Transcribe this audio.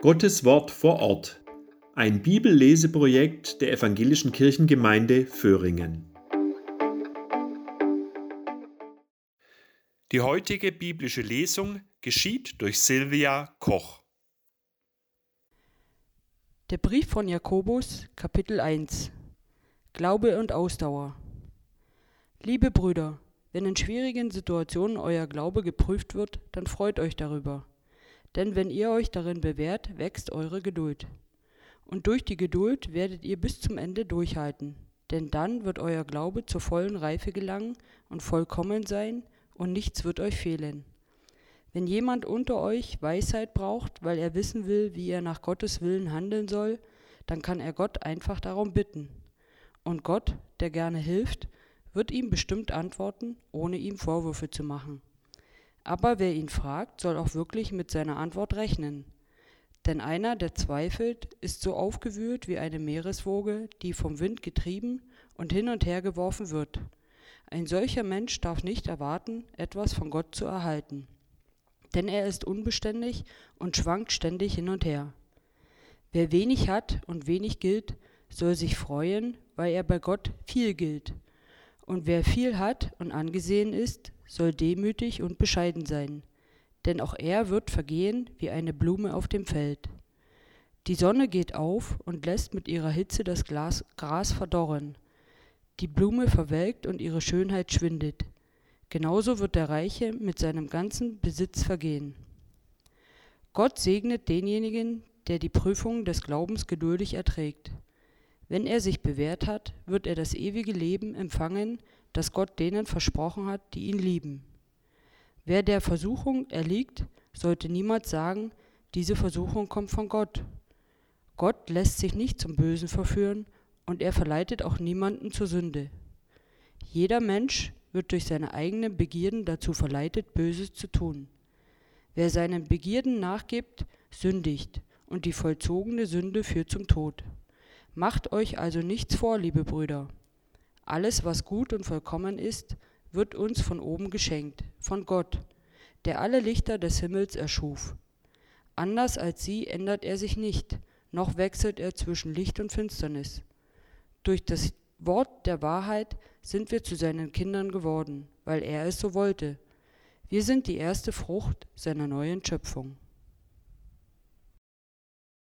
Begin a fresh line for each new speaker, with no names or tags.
Gottes Wort vor Ort. Ein Bibelleseprojekt der Evangelischen Kirchengemeinde Föhringen. Die heutige biblische Lesung geschieht durch Silvia Koch.
Der Brief von Jakobus, Kapitel 1 Glaube und Ausdauer. Liebe Brüder, wenn in schwierigen Situationen euer Glaube geprüft wird, dann freut euch darüber. Denn wenn ihr euch darin bewährt, wächst eure Geduld. Und durch die Geduld werdet ihr bis zum Ende durchhalten. Denn dann wird euer Glaube zur vollen Reife gelangen und vollkommen sein, und nichts wird euch fehlen. Wenn jemand unter euch Weisheit braucht, weil er wissen will, wie er nach Gottes Willen handeln soll, dann kann er Gott einfach darum bitten. Und Gott, der gerne hilft, wird ihm bestimmt antworten, ohne ihm Vorwürfe zu machen. Aber wer ihn fragt, soll auch wirklich mit seiner Antwort rechnen. Denn einer, der zweifelt, ist so aufgewühlt wie eine Meereswoge, die vom Wind getrieben und hin und her geworfen wird. Ein solcher Mensch darf nicht erwarten, etwas von Gott zu erhalten. Denn er ist unbeständig und schwankt ständig hin und her. Wer wenig hat und wenig gilt, soll sich freuen, weil er bei Gott viel gilt. Und wer viel hat und angesehen ist, soll demütig und bescheiden sein, denn auch er wird vergehen wie eine Blume auf dem Feld. Die Sonne geht auf und lässt mit ihrer Hitze das Glas, Gras verdorren. Die Blume verwelkt und ihre Schönheit schwindet. Genauso wird der Reiche mit seinem ganzen Besitz vergehen. Gott segnet denjenigen, der die Prüfung des Glaubens geduldig erträgt. Wenn er sich bewährt hat, wird er das ewige Leben empfangen, das Gott denen versprochen hat, die ihn lieben. Wer der Versuchung erliegt, sollte niemals sagen, diese Versuchung kommt von Gott. Gott lässt sich nicht zum Bösen verführen und er verleitet auch niemanden zur Sünde. Jeder Mensch wird durch seine eigenen Begierden dazu verleitet, Böses zu tun. Wer seinen Begierden nachgibt, sündigt, und die vollzogene Sünde führt zum Tod. Macht euch also nichts vor, liebe Brüder. Alles, was gut und vollkommen ist, wird uns von oben geschenkt, von Gott, der alle Lichter des Himmels erschuf. Anders als sie ändert er sich nicht, noch wechselt er zwischen Licht und Finsternis. Durch das Wort der Wahrheit sind wir zu seinen Kindern geworden, weil er es so wollte. Wir sind die erste Frucht seiner neuen Schöpfung.